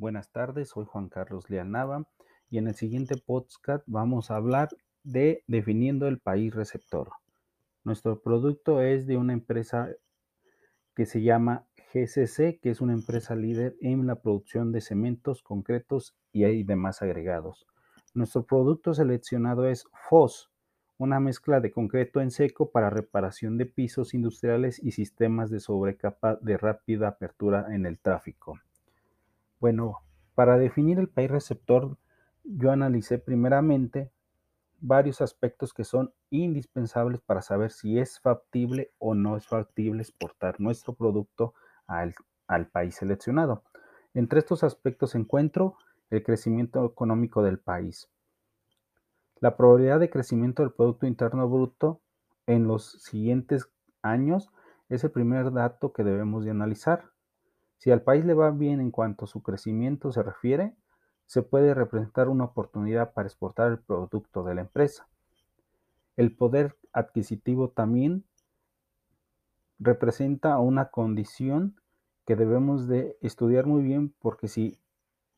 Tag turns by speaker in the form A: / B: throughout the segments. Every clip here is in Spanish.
A: Buenas tardes, soy Juan Carlos Leal Nava y en el siguiente podcast vamos a hablar de definiendo el país receptor. Nuestro producto es de una empresa que se llama GCC, que es una empresa líder en la producción de cementos, concretos y demás agregados. Nuestro producto seleccionado es FOS, una mezcla de concreto en seco para reparación de pisos industriales y sistemas de sobrecapa de rápida apertura en el tráfico. Bueno, para definir el país receptor, yo analicé primeramente varios aspectos que son indispensables para saber si es factible o no es factible exportar nuestro producto al, al, país seleccionado. Entre estos aspectos encuentro el crecimiento económico del país. La probabilidad de crecimiento del Producto Interno Bruto en los siguientes años es el primer dato que debemos de analizar. Si al país le va bien en cuanto a su crecimiento se refiere, se puede representar una oportunidad para exportar el producto de la empresa. El poder adquisitivo también representa una condición que debemos de estudiar muy bien porque si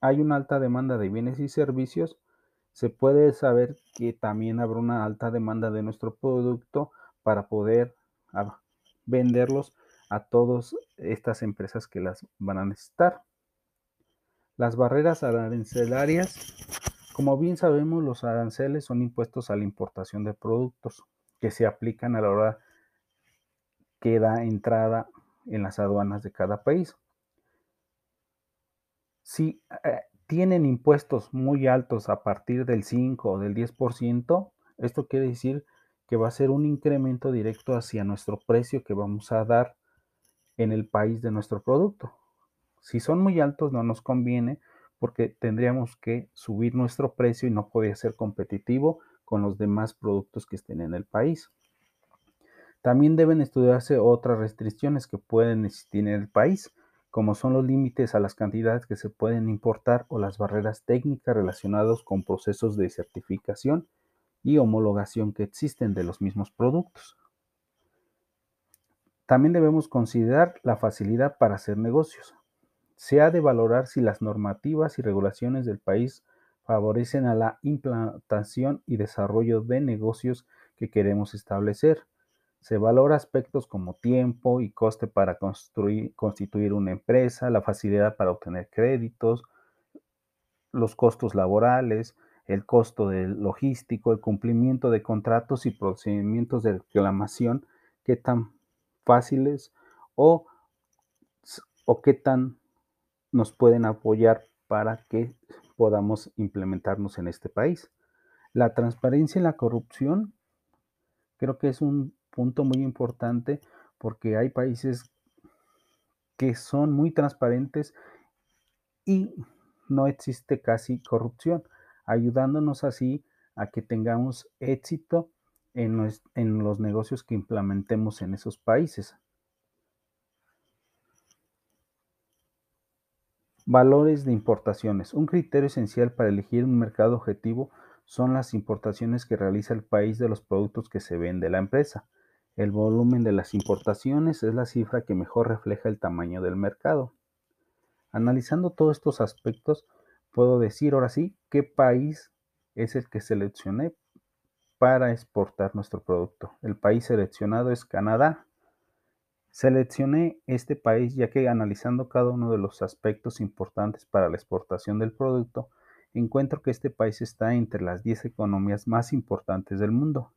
A: hay una alta demanda de bienes y servicios, se puede saber que también habrá una alta demanda de nuestro producto para poder ah, venderlos a todas estas empresas que las van a necesitar. Las barreras arancelarias, como bien sabemos, los aranceles son impuestos a la importación de productos que se aplican a la hora que da entrada en las aduanas de cada país. Si eh, tienen impuestos muy altos a partir del 5 o del 10%, esto quiere decir que va a ser un incremento directo hacia nuestro precio que vamos a dar en el país de nuestro producto. Si son muy altos no nos conviene porque tendríamos que subir nuestro precio y no podría ser competitivo con los demás productos que estén en el país. También deben estudiarse otras restricciones que pueden existir en el país, como son los límites a las cantidades que se pueden importar o las barreras técnicas relacionadas con procesos de certificación y homologación que existen de los mismos productos. También debemos considerar la facilidad para hacer negocios. Se ha de valorar si las normativas y regulaciones del país favorecen a la implantación y desarrollo de negocios que queremos establecer. Se valora aspectos como tiempo y coste para construir, constituir una empresa, la facilidad para obtener créditos, los costos laborales, el costo del logístico, el cumplimiento de contratos y procedimientos de reclamación, qué tan fáciles o, o qué tan nos pueden apoyar para que podamos implementarnos en este país. La transparencia y la corrupción creo que es un punto muy importante porque hay países que son muy transparentes y no existe casi corrupción, ayudándonos así a que tengamos éxito en, los negocios que implementemos en esos países. Valores de importaciones. Un criterio esencial para elegir un mercado objetivo son las importaciones que realiza el país de los productos que se vende la empresa. El volumen de las importaciones es la cifra que mejor refleja el tamaño del mercado. Analizando todos estos aspectos, puedo decir ahora sí qué país es el que seleccioné para exportar nuestro producto. El país seleccionado es Canadá. Seleccioné este país ya que analizando cada uno de los aspectos importantes para la exportación del producto, encuentro que este país está entre las 10 economías más importantes del mundo,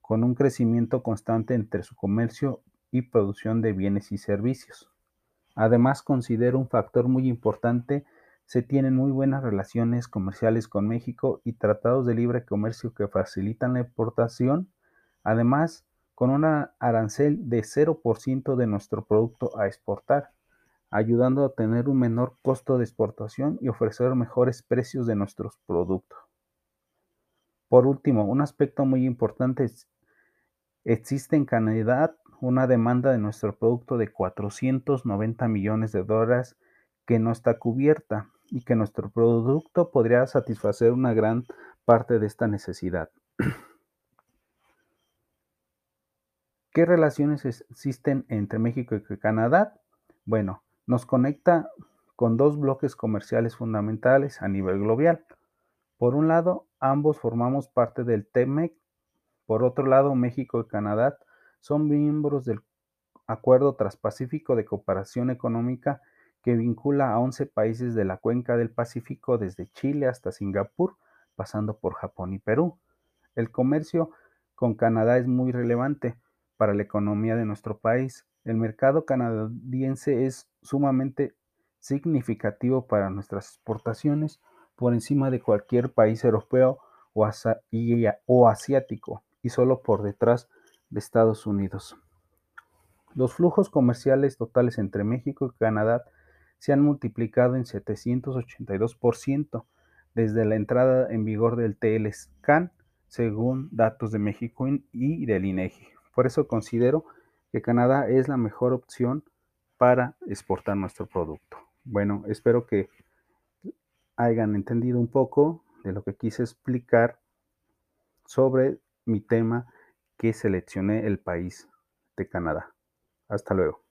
A: con un crecimiento constante entre su comercio y producción de bienes y servicios. Además, considero un factor muy importante se tienen muy buenas relaciones comerciales con México y tratados de libre comercio que facilitan la exportación, además con un arancel de 0% de nuestro producto a exportar, ayudando a tener un menor costo de exportación y ofrecer mejores precios de nuestros productos. Por último, un aspecto muy importante es, existe en Canadá una demanda de nuestro producto de 490 millones de dólares que no está cubierta y que nuestro producto podría satisfacer una gran parte de esta necesidad. ¿Qué relaciones existen entre México y Canadá? Bueno, nos conecta con dos bloques comerciales fundamentales a nivel global. Por un lado, ambos formamos parte del TEMEC. Por otro lado, México y Canadá son miembros del Acuerdo Transpacífico de Cooperación Económica que vincula a 11 países de la cuenca del Pacífico desde Chile hasta Singapur, pasando por Japón y Perú. El comercio con Canadá es muy relevante para la economía de nuestro país. El mercado canadiense es sumamente significativo para nuestras exportaciones por encima de cualquier país europeo o, o asiático y solo por detrás de Estados Unidos. Los flujos comerciales totales entre México y Canadá se han multiplicado en 782% desde la entrada en vigor del TLSCAN, según datos de México y del INEGI. Por eso considero que Canadá es la mejor opción para exportar nuestro producto. Bueno, espero que hayan entendido un poco de lo que quise explicar sobre mi tema que seleccioné el país de Canadá. Hasta luego.